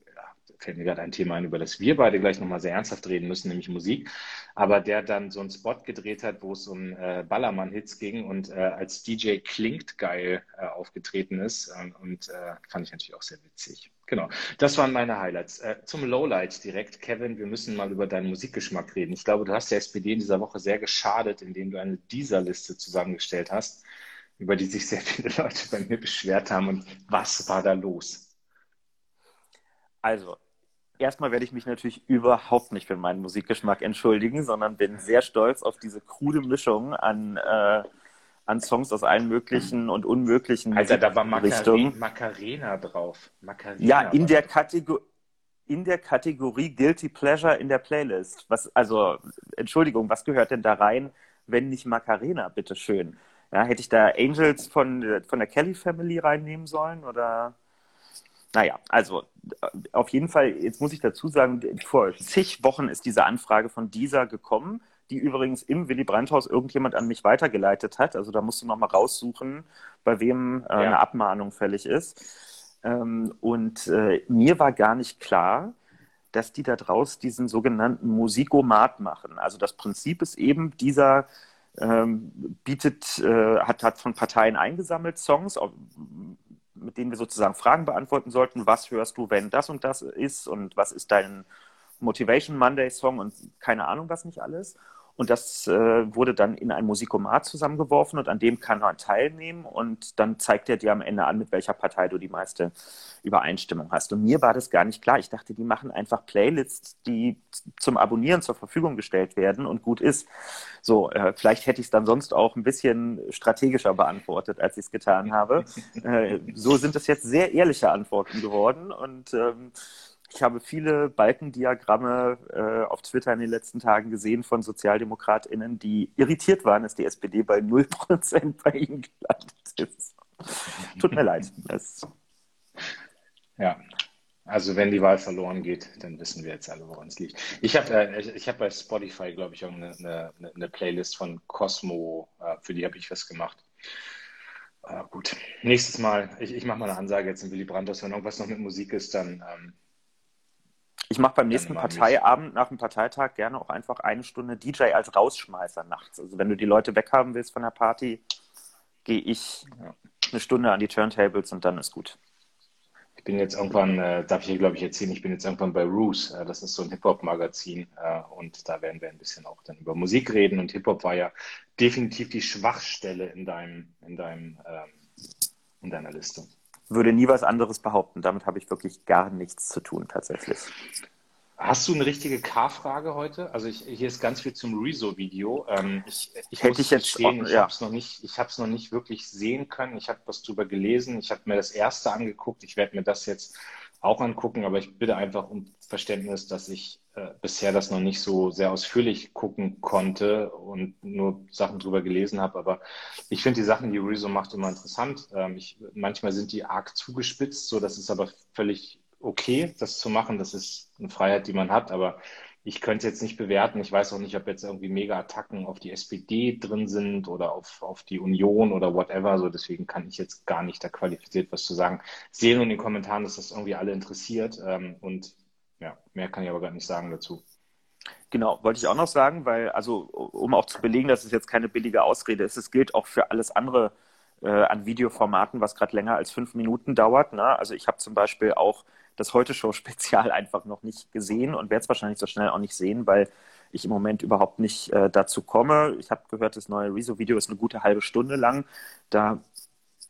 fällt mir gerade ein Thema ein, über das wir beide gleich nochmal sehr ernsthaft reden müssen, nämlich Musik. Aber der dann so einen Spot gedreht hat, wo es um äh, Ballermann-Hits ging und äh, als DJ klingt geil äh, aufgetreten ist. Ähm, und äh, fand ich natürlich auch sehr witzig. Genau, das waren meine Highlights. Äh, zum Lowlight direkt, Kevin, wir müssen mal über deinen Musikgeschmack reden. Ich glaube, du hast der SPD in dieser Woche sehr geschadet, indem du eine dieser Liste zusammengestellt hast, über die sich sehr viele Leute bei mir beschwert haben. Und was war da los?
Also, erstmal werde ich mich natürlich überhaupt nicht für meinen Musikgeschmack entschuldigen, sondern bin sehr stolz auf diese krude Mischung an, äh, an Songs aus allen möglichen und unmöglichen
Also da war Macarena, Macarena drauf. Macarena
ja, in der, Kategor in der Kategorie Guilty Pleasure in der Playlist. Was, also, Entschuldigung, was gehört denn da rein, wenn nicht Macarena, bitteschön? Ja, hätte ich da Angels von, von der Kelly Family reinnehmen sollen oder? Naja, also auf jeden Fall, jetzt muss ich dazu sagen, vor zig Wochen ist diese Anfrage von dieser gekommen, die übrigens im Willy Brandt-Haus irgendjemand an mich weitergeleitet hat. Also da musst du nochmal raussuchen, bei wem äh, ja. eine Abmahnung fällig ist. Ähm, und äh, mir war gar nicht klar, dass die da draus diesen sogenannten Musikomat machen. Also das Prinzip ist eben, dieser ähm, bietet, äh, hat, hat von Parteien eingesammelt Songs, mit denen wir sozusagen Fragen beantworten sollten. Was hörst du, wenn das und das ist? Und was ist dein Motivation Monday Song und keine Ahnung was nicht alles? Und das äh, wurde dann in ein Musikomat zusammengeworfen und an dem kann man teilnehmen und dann zeigt er dir am Ende an, mit welcher Partei du die meiste Übereinstimmung hast. Und mir war das gar nicht klar. Ich dachte, die machen einfach Playlists, die zum Abonnieren zur Verfügung gestellt werden und gut ist. So, äh, vielleicht hätte ich es dann sonst auch ein bisschen strategischer beantwortet, als ich es getan habe. Äh, so sind es jetzt sehr ehrliche Antworten geworden und ähm, ich habe viele Balkendiagramme äh, auf Twitter in den letzten Tagen gesehen von SozialdemokratInnen, die irritiert waren, dass die SPD bei 0% bei ihnen gelandet ist. Tut mir leid. Das...
Ja, also wenn die Wahl verloren geht, dann wissen wir jetzt alle, woran es liegt. Ich habe äh, ich hab bei Spotify, glaube ich, eine, eine, eine, Playlist von Cosmo, äh, für die habe ich was gemacht. Äh, gut, nächstes Mal, ich, ich mache mal eine Ansage jetzt in Willy Brandt, dass wenn irgendwas noch mit Musik ist, dann ähm,
ich mache beim nächsten Parteiabend nach dem Parteitag gerne auch einfach eine Stunde DJ als Rausschmeißer nachts. Also wenn du die Leute weghaben willst von der Party, gehe ich eine Stunde an die Turntables und dann ist gut.
Ich bin jetzt irgendwann, äh, darf ich hier glaube ich erzählen, ich bin jetzt irgendwann bei Roos. Äh, das ist so ein Hip-Hop-Magazin äh, und da werden wir ein bisschen auch dann über Musik reden und Hip-Hop war ja definitiv die Schwachstelle in deinem, in deinem, ähm, in deiner Liste
würde nie was anderes behaupten. Damit habe ich wirklich gar nichts zu tun tatsächlich.
Hast du eine richtige K-Frage heute? Also ich, hier ist ganz viel zum Rezo-Video. Ähm, ich, ich
Hätte ich jetzt
stehen, ich ja. habe es noch nicht, ich habe es noch nicht wirklich sehen können. Ich habe was drüber gelesen. Ich habe mir das erste angeguckt. Ich werde mir das jetzt auch angucken, aber ich bitte einfach um Verständnis, dass ich äh, bisher das noch nicht so sehr ausführlich gucken konnte und nur Sachen drüber gelesen habe. Aber ich finde die Sachen, die Rezo macht, immer interessant. Ähm, ich, manchmal sind die arg zugespitzt, so das ist aber völlig okay, das zu machen. Das ist eine Freiheit, die man hat, aber ich könnte jetzt nicht bewerten. Ich weiß auch nicht, ob jetzt irgendwie mega Attacken auf die SPD drin sind oder auf, auf die Union oder whatever. So, deswegen kann ich jetzt gar nicht da qualifiziert was zu sagen. Sehe nur in den Kommentaren, dass das irgendwie alle interessiert. Ähm, und ja, mehr kann ich aber gar nicht sagen dazu.
Genau, wollte ich auch noch sagen, weil, also, um auch zu belegen, dass es jetzt keine billige Ausrede ist, es gilt auch für alles andere äh, an Videoformaten, was gerade länger als fünf Minuten dauert. Ne? Also ich habe zum Beispiel auch das Heute-Show-Spezial einfach noch nicht gesehen und werde es wahrscheinlich so schnell auch nicht sehen, weil ich im Moment überhaupt nicht äh, dazu komme. Ich habe gehört, das neue Rezo-Video ist eine gute halbe Stunde lang. Da,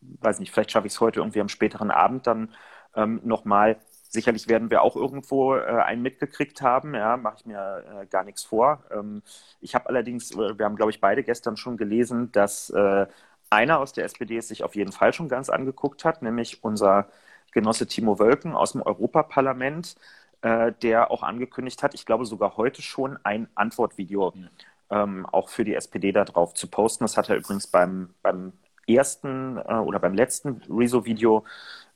weiß nicht, vielleicht schaffe ich es heute irgendwie am späteren Abend dann ähm, nochmal. Sicherlich werden wir auch irgendwo äh, einen mitgekriegt haben, ja, mache ich mir äh, gar nichts vor. Ähm, ich habe allerdings, äh, wir haben, glaube ich, beide gestern schon gelesen, dass äh, einer aus der SPD es sich auf jeden Fall schon ganz angeguckt hat, nämlich unser Genosse Timo Wölken aus dem Europaparlament, äh, der auch angekündigt hat, ich glaube sogar heute schon ein Antwortvideo ähm, auch für die SPD darauf zu posten. Das hat er übrigens beim, beim ersten äh, oder beim letzten Rezo-Video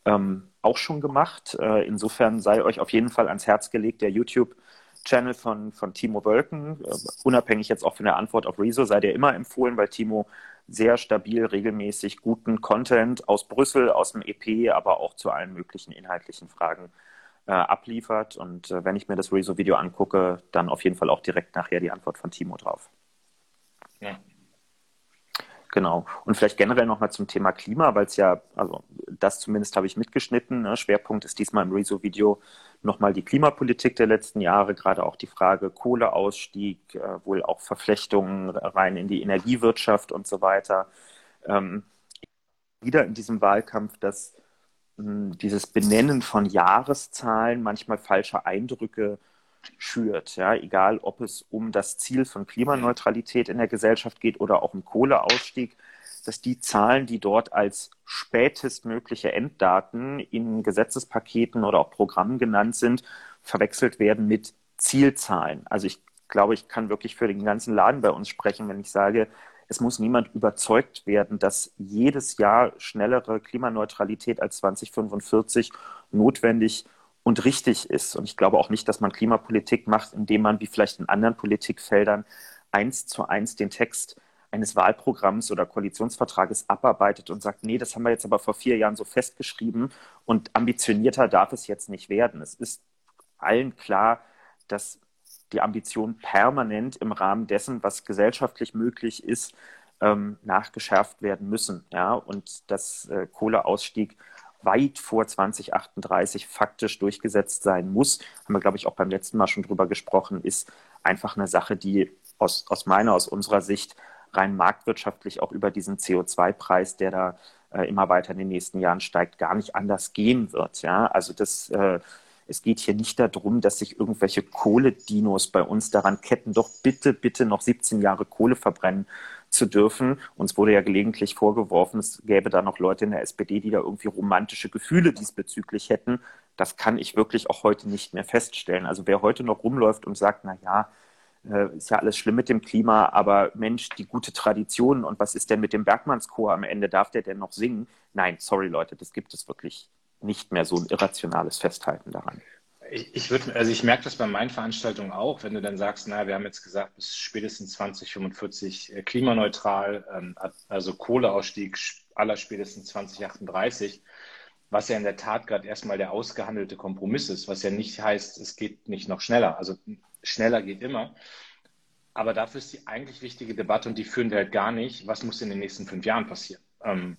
ähm, auch schon gemacht. Äh, insofern sei euch auf jeden Fall ans Herz gelegt, der YouTube-Channel von, von Timo Wölken, äh, unabhängig jetzt auch von der Antwort auf Rezo, sei der immer empfohlen, weil Timo sehr stabil, regelmäßig guten Content aus Brüssel, aus dem EP, aber auch zu allen möglichen inhaltlichen Fragen äh, abliefert. Und äh, wenn ich mir das Rezo-Video angucke, dann auf jeden Fall auch direkt nachher die Antwort von Timo drauf. Ja. Genau. Und vielleicht generell nochmal zum Thema Klima, weil es ja, also das zumindest habe ich mitgeschnitten. Ne? Schwerpunkt ist diesmal im Rezo-Video nochmal die Klimapolitik der letzten Jahre, gerade auch die Frage Kohleausstieg, äh, wohl auch Verflechtungen rein in die Energiewirtschaft und so weiter. Ähm, wieder in diesem Wahlkampf, dass mh, hm, dieses Benennen von Jahreszahlen manchmal falsche Eindrücke schürt. Ja, egal, ob es um das Ziel von Klimaneutralität in der Gesellschaft geht oder auch um Kohleausstieg, dass die Zahlen, die dort als spätestmögliche Enddaten in Gesetzespaketen oder auch Programmen genannt sind, verwechselt werden mit Zielzahlen. Also ich glaube, ich kann wirklich für den ganzen Laden bei uns sprechen, wenn ich sage, es muss niemand überzeugt werden, dass jedes Jahr schnellere Klimaneutralität als 2045 notwendig und richtig ist. Und ich glaube auch nicht, dass man Klimapolitik macht, indem man wie vielleicht in anderen Politikfeldern eins zu eins den Text eines Wahlprogramms oder Koalitionsvertrages abarbeitet und sagt, nee, das haben wir jetzt aber vor vier Jahren so festgeschrieben und ambitionierter darf es jetzt nicht werden. Es ist allen klar, dass die Ambitionen permanent im Rahmen dessen, was gesellschaftlich möglich ist, ähm, nachgeschärft werden müssen. Ja? Und dass äh, Kohleausstieg weit vor 2038 faktisch durchgesetzt sein muss, haben wir, glaube ich, auch beim letzten Mal schon drüber gesprochen, ist einfach eine Sache, die aus, aus meiner, aus unserer Sicht rein marktwirtschaftlich auch über diesen CO2-Preis, der da äh, immer weiter in den nächsten Jahren steigt, gar nicht anders gehen wird. Ja? Also das, äh, es geht hier nicht darum, dass sich irgendwelche Kohledinos bei uns daran ketten, doch bitte, bitte noch 17 Jahre Kohle verbrennen zu dürfen. Uns wurde ja gelegentlich vorgeworfen, es gäbe da noch Leute in der SPD, die da irgendwie romantische Gefühle diesbezüglich hätten. Das kann ich wirklich auch heute nicht mehr feststellen. Also wer heute noch rumläuft und sagt, na ja, äh, ist ja alles schlimm mit dem Klima, aber Mensch, die gute Tradition und was ist denn mit dem Bergmannschor am Ende? Darf der denn noch singen? Nein, sorry Leute, das gibt es wirklich nicht mehr so ein irrationales Festhalten daran.
Ich, ich würde, also ich merke das bei meinen Veranstaltungen auch, wenn du dann sagst, naja, wir haben jetzt gesagt, bis spätestens 2045 äh, klimaneutral, ähm, also Kohleausstieg aller spätestens 2038, was ja in der Tat gerade erstmal der ausgehandelte Kompromiss ist, was ja nicht heißt, es geht nicht noch schneller. Also schneller geht immer. Aber dafür ist die eigentlich wichtige Debatte und die führen wir halt gar nicht, was muss in den nächsten fünf Jahren passieren. Ähm,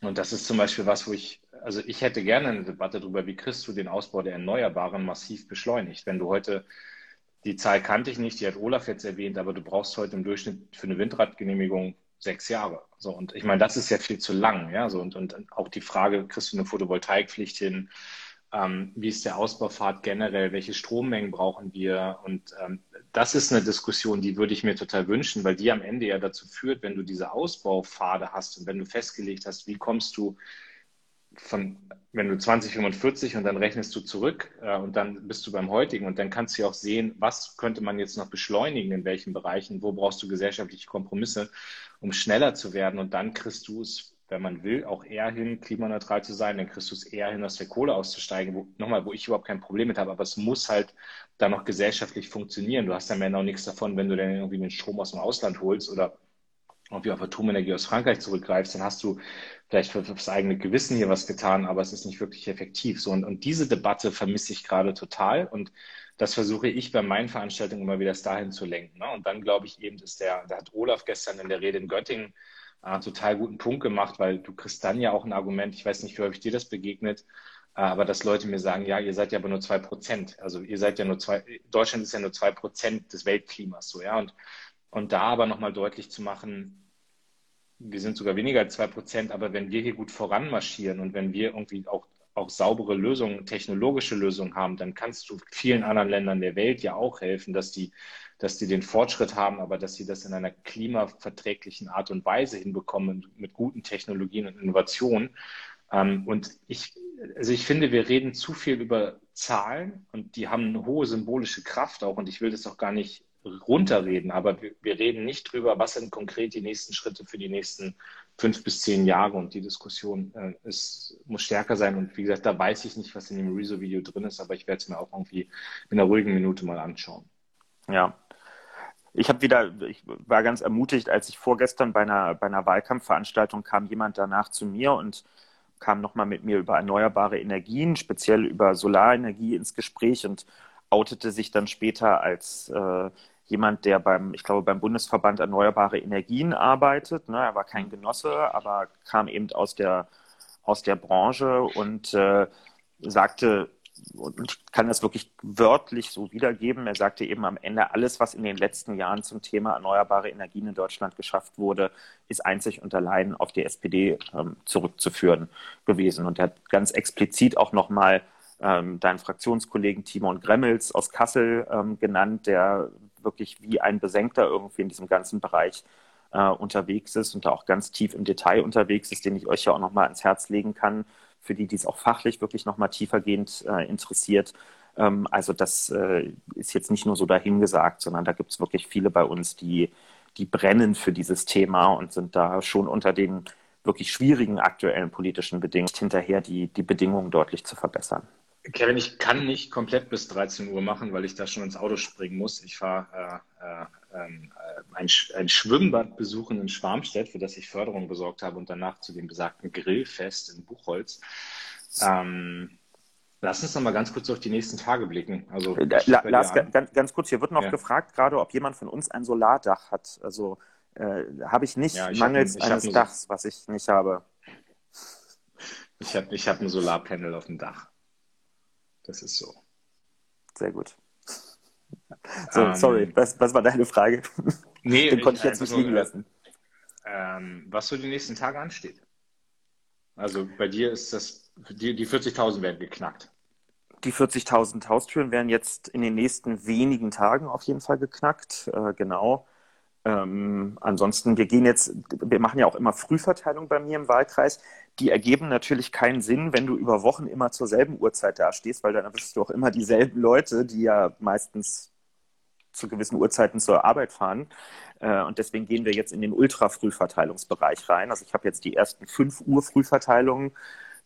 und das ist zum Beispiel was, wo ich also ich hätte gerne eine Debatte darüber, wie kriegst du den Ausbau der Erneuerbaren massiv beschleunigt. Wenn du heute, die Zahl kannte ich nicht, die hat Olaf jetzt erwähnt, aber du brauchst heute im Durchschnitt für eine Windradgenehmigung sechs Jahre. So, und ich meine, das ist ja viel zu lang, ja. So, und, und auch die Frage, kriegst du eine Photovoltaikpflicht hin? Ähm, wie ist der Ausbaufahrt generell? Welche Strommengen brauchen wir? Und ähm, das ist eine Diskussion, die würde ich mir total wünschen, weil die am Ende ja dazu führt, wenn du diese Ausbaupfade hast und wenn du festgelegt hast, wie kommst du von, wenn du 2045 und dann rechnest du zurück äh, und dann bist du beim heutigen und dann kannst du ja auch sehen, was könnte man jetzt noch beschleunigen, in welchen Bereichen, wo brauchst du gesellschaftliche Kompromisse, um schneller zu werden. Und dann kriegst du es, wenn man will, auch eher hin, klimaneutral zu sein, dann kriegst du es eher hin, aus der Kohle auszusteigen, wo, nochmal, wo ich überhaupt kein Problem mit habe, aber es muss halt dann noch gesellschaftlich funktionieren. Du hast dann mehr noch nichts davon, wenn du dann irgendwie den Strom aus dem Ausland holst oder irgendwie auf Atomenergie aus Frankreich zurückgreifst, dann hast du vielleicht für, für das eigene Gewissen hier was getan, aber es ist nicht wirklich effektiv. So, und, und diese Debatte vermisse ich gerade total und das versuche ich bei meinen Veranstaltungen immer wieder dahin zu lenken. Ne? Und dann glaube ich eben, ist der, da hat Olaf gestern in der Rede in Göttingen äh, total guten Punkt gemacht, weil du kriegst dann ja auch ein Argument, ich weiß nicht, wie häufig dir das begegnet, äh, aber dass Leute mir sagen, ja, ihr seid ja aber nur zwei Prozent. Also ihr seid ja nur zwei, Deutschland ist ja nur zwei Prozent des Weltklimas, so, ja. Und, und da aber nochmal deutlich zu machen, wir sind sogar weniger als zwei Prozent, aber wenn wir hier gut voranmarschieren und wenn wir irgendwie auch, auch saubere Lösungen, technologische Lösungen haben, dann kannst du vielen anderen Ländern der Welt ja auch helfen, dass die, dass die den Fortschritt haben, aber dass sie das in einer klimaverträglichen Art und Weise hinbekommen, mit guten Technologien und Innovationen. Ähm, und ich, also ich finde, wir reden zu viel über Zahlen und die haben eine hohe symbolische Kraft auch und ich will das auch gar nicht runterreden, aber wir, reden nicht drüber, was sind konkret die nächsten Schritte für die nächsten fünf bis zehn Jahre und die Diskussion äh, ist, muss stärker sein und wie gesagt, da weiß ich nicht, was in dem Rezo-Video drin ist, aber ich werde es mir auch irgendwie in einer ruhigen Minute mal anschauen.
Ja. Ich habe wieder, ich war ganz ermutigt, als ich vorgestern bei einer, bei einer Wahlkampfveranstaltung kam jemand danach zu mir und kam nochmal mit mir über erneuerbare Energien, speziell über Solarenergie ins Gespräch und outete sich dann später als äh, jemand, der beim, ich glaube, beim Bundesverband Erneuerbare Energien arbeitet. Ne? Er war kein Genosse, aber kam eben aus der, aus der Branche und äh, sagte, und ich kann das wirklich wörtlich so wiedergeben. Er sagte eben am Ende, alles, was in den letzten Jahren zum Thema erneuerbare Energien in Deutschland geschafft wurde, ist einzig und allein auf die SPD ähm, zurückzuführen gewesen. Und er hat ganz explizit auch nochmal ähm, deinen Fraktionskollegen Timon Gremmels aus Kassel ähm, genannt, der wirklich wie ein Besenkter irgendwie in diesem ganzen Bereich äh, unterwegs ist und da auch ganz tief im Detail unterwegs ist, den ich euch ja auch nochmal ans Herz legen kann für die, die es auch fachlich wirklich nochmal tiefergehend äh, interessiert. Ähm, also das äh, ist jetzt nicht nur so dahingesagt, sondern da gibt es wirklich viele bei uns, die, die brennen für dieses Thema und sind da schon unter den wirklich schwierigen aktuellen politischen Bedingungen hinterher, die, die Bedingungen deutlich zu verbessern.
Kevin, ich kann nicht komplett bis 13 Uhr machen, weil ich da schon ins Auto springen muss. Ich fahre äh, äh, ähm, äh, ein, ein, Schwimmbad besuchen in Schwarmstedt, für das ich Förderung besorgt habe und danach zu dem besagten Grillfest in Buchholz. Ähm, lass uns noch mal ganz kurz auf die nächsten Tage blicken. Also,
äh, Lars, ganz, ganz, kurz, hier wird noch ja. gefragt gerade, ob jemand von uns ein Solardach hat. Also äh, habe ich nicht, ja, ich mangels hab, eines Dachs, was ich nicht habe.
Ich habe ich hab ein Solarpanel auf dem Dach. Das ist so.
Sehr gut. So, ähm, sorry, was, was war deine Frage?
Nee,
Den konnte ich jetzt nicht liegen lassen.
Ähm, was so die nächsten Tage ansteht. Also bei dir ist das, die, die 40.000 werden geknackt.
Die 40.000 Haustüren werden jetzt in den nächsten wenigen Tagen auf jeden Fall geknackt, äh, genau. Ähm, ansonsten, wir gehen jetzt, wir machen ja auch immer Frühverteilung bei mir im Wahlkreis. Die ergeben natürlich keinen Sinn, wenn du über Wochen immer zur selben Uhrzeit dastehst, weil dann erwischst du auch immer dieselben Leute, die ja meistens zu gewissen Uhrzeiten zur Arbeit fahren. Äh, und deswegen gehen wir jetzt in den Ultra-Frühverteilungsbereich rein. Also ich habe jetzt die ersten 5 Uhr Frühverteilungen,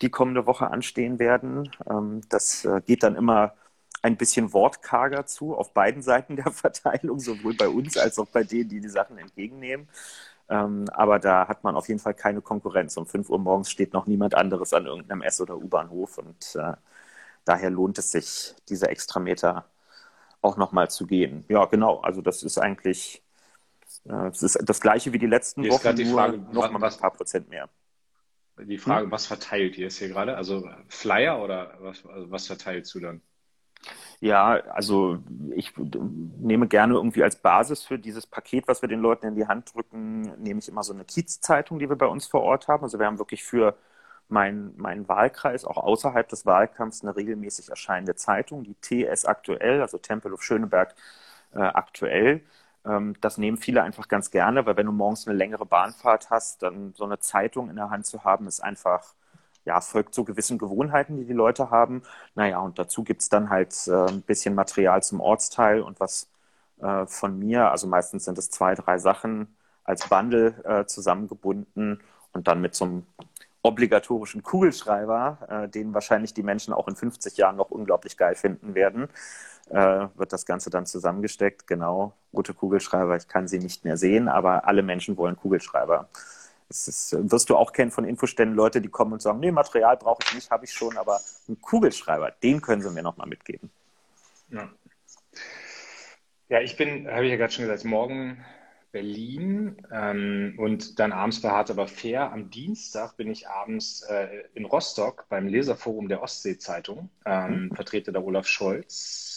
die kommende Woche anstehen werden. Ähm, das äh, geht dann immer ein bisschen wortkarger zu auf beiden Seiten der Verteilung, sowohl bei uns als auch bei denen, die die Sachen entgegennehmen. Ähm, aber da hat man auf jeden Fall keine Konkurrenz. Um 5 Uhr morgens steht noch niemand anderes an irgendeinem S- oder U-Bahnhof und äh, daher lohnt es sich, diese Extrameter auch nochmal zu gehen. Ja, genau. Also das ist eigentlich äh, das, ist das gleiche wie die letzten
hier Wochen,
die
Frage,
noch mal ein paar Prozent mehr.
Die Frage, hm? was verteilt ihr jetzt hier gerade? Also Flyer oder was, also was verteilst du dann?
Ja, also ich nehme gerne irgendwie als Basis für dieses Paket, was wir den Leuten in die Hand drücken, nehme ich immer so eine Kiezzeitung, die wir bei uns vor Ort haben. Also wir haben wirklich für meinen mein Wahlkreis auch außerhalb des Wahlkampfs eine regelmäßig erscheinende Zeitung, die TS aktuell, also Tempel of Schöneberg äh, aktuell. Ähm, das nehmen viele einfach ganz gerne, weil wenn du morgens eine längere Bahnfahrt hast, dann so eine Zeitung in der Hand zu haben, ist einfach ja, folgt so gewissen Gewohnheiten, die die Leute haben. Naja, und dazu gibt's dann halt äh, ein bisschen Material zum Ortsteil und was äh, von mir, also meistens sind es zwei, drei Sachen als Bundle äh, zusammengebunden und dann mit so einem obligatorischen Kugelschreiber, äh, den wahrscheinlich die Menschen auch in 50 Jahren noch unglaublich geil finden werden, äh, wird das Ganze dann zusammengesteckt. Genau, rote Kugelschreiber, ich kann sie nicht mehr sehen, aber alle Menschen wollen Kugelschreiber. Das ist, wirst du auch kennen von Infoständen, Leute, die kommen und sagen, nee, Material brauche ich nicht, habe ich schon, aber einen Kugelschreiber, den können sie mir nochmal mitgeben.
Ja. ja, ich bin, habe ich ja gerade schon gesagt, morgen Berlin ähm, und dann abends bei Hart aber fair. Am Dienstag bin ich abends äh, in Rostock beim Leserforum der Ostsee-Zeitung, ähm, mhm. vertrete da Olaf Scholz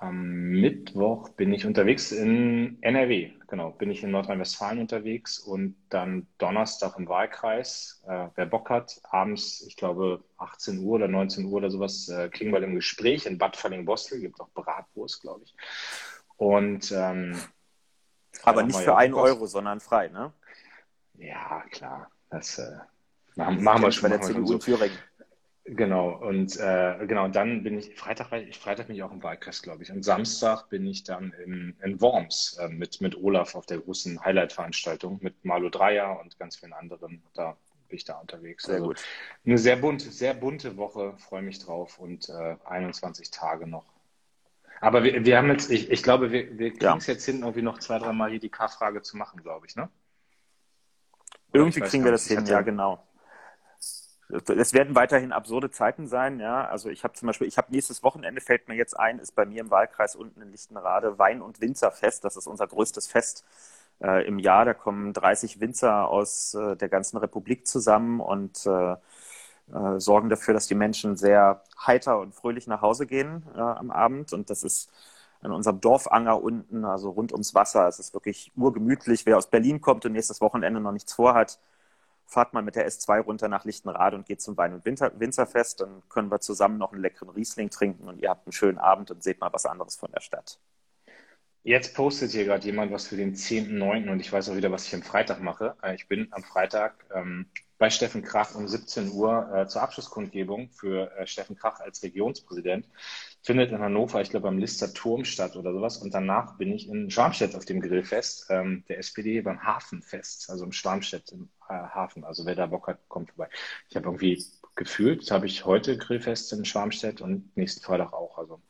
am Mittwoch bin ich unterwegs in NRW, genau, bin ich in Nordrhein-Westfalen unterwegs und dann Donnerstag im Wahlkreis. Äh, wer Bock hat, abends, ich glaube 18 Uhr oder 19 Uhr oder sowas, äh, Klingbeil im Gespräch in Bad Falling-Bostel, gibt auch Bratwurst, glaube ich. Und ähm,
aber nicht für einen Euro, sondern frei, ne?
Ja, klar. Das äh, machen, machen wir schon
bei der CDU so. in Thüringen.
Genau, und äh, genau, dann bin ich, Freitag, ich, Freitag bin ich auch im Wahlkreis, glaube ich. Und Samstag bin ich dann in, in Worms äh, mit, mit Olaf auf der großen Highlight-Veranstaltung mit Marlo Dreier und ganz vielen anderen. Da bin ich da unterwegs.
Sehr also, gut.
Eine sehr bunte, sehr bunte Woche, freue mich drauf und äh, 21 Tage noch. Aber wir, wir haben jetzt, ich, ich glaube, wir, wir kriegen es ja. jetzt hin, irgendwie noch zwei, dreimal hier die K-Frage zu machen, glaube ich, ne?
Oder irgendwie ich kriegen wir das hin, ja, genau. Es werden weiterhin absurde Zeiten sein, ja. Also ich habe zum Beispiel, ich habe nächstes Wochenende fällt mir jetzt ein, ist bei mir im Wahlkreis unten in Lichtenrade Wein- und Winzerfest. Das ist unser größtes Fest äh, im Jahr. Da kommen 30 Winzer aus äh, der ganzen Republik zusammen und äh, äh, sorgen dafür, dass die Menschen sehr heiter und fröhlich nach Hause gehen äh, am Abend. Und das ist an unserem Dorfanger unten, also rund ums Wasser. Es ist wirklich urgemütlich. Wer aus Berlin kommt und nächstes Wochenende noch nichts vorhat, fahrt mal mit der S2 runter nach Lichtenrade und geht zum Wein- und Winter Winzerfest. Dann können wir zusammen noch einen leckeren Riesling trinken und ihr habt einen schönen Abend und seht mal was anderes von der Stadt.
Jetzt postet hier gerade jemand was für den 10.9. und ich weiß auch wieder, was ich am Freitag mache. Äh, ich bin am Freitag ähm, bei Steffen Krach um 17 Uhr äh, zur Abschlusskundgebung für äh, Steffen Krach als Regionspräsident. Findet in Hannover, ich glaube, am Lister Turm statt oder sowas. Und danach bin ich in Schwarmstedt auf dem Grillfest ähm, der SPD beim Hafenfest, also im Schwarmstedt im äh, Hafen. Also wer da Bock hat, kommt vorbei. Ich habe irgendwie gefühlt, habe ich heute Grillfest in Schwarmstedt und nächsten Freitag auch. Also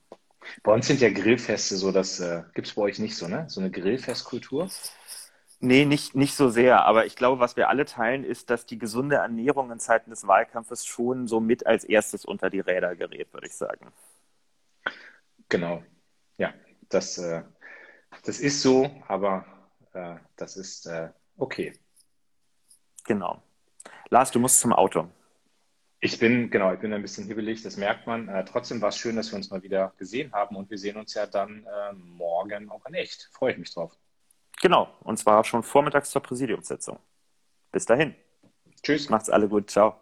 bei uns sind ja Grillfeste so, das äh, gibt es bei euch nicht so, ne? So eine Grillfestkultur?
Nee, nicht, nicht so sehr. Aber ich glaube, was wir alle teilen, ist, dass die gesunde Ernährung in Zeiten des Wahlkampfes schon so mit als erstes unter die Räder gerät, würde ich sagen.
Genau. Ja, das, äh, das ist so, aber äh, das ist äh, okay.
Genau. Lars, du musst zum Auto.
Ich bin, genau, ich bin ein bisschen hibbelig, das merkt man. Äh, trotzdem war es schön, dass wir uns mal wieder gesehen haben und wir sehen uns ja dann äh, morgen auch in echt. Freue ich mich drauf.
Genau, und zwar schon vormittags zur Präsidiumssitzung. Bis dahin.
Tschüss.
Macht's alle gut. Ciao.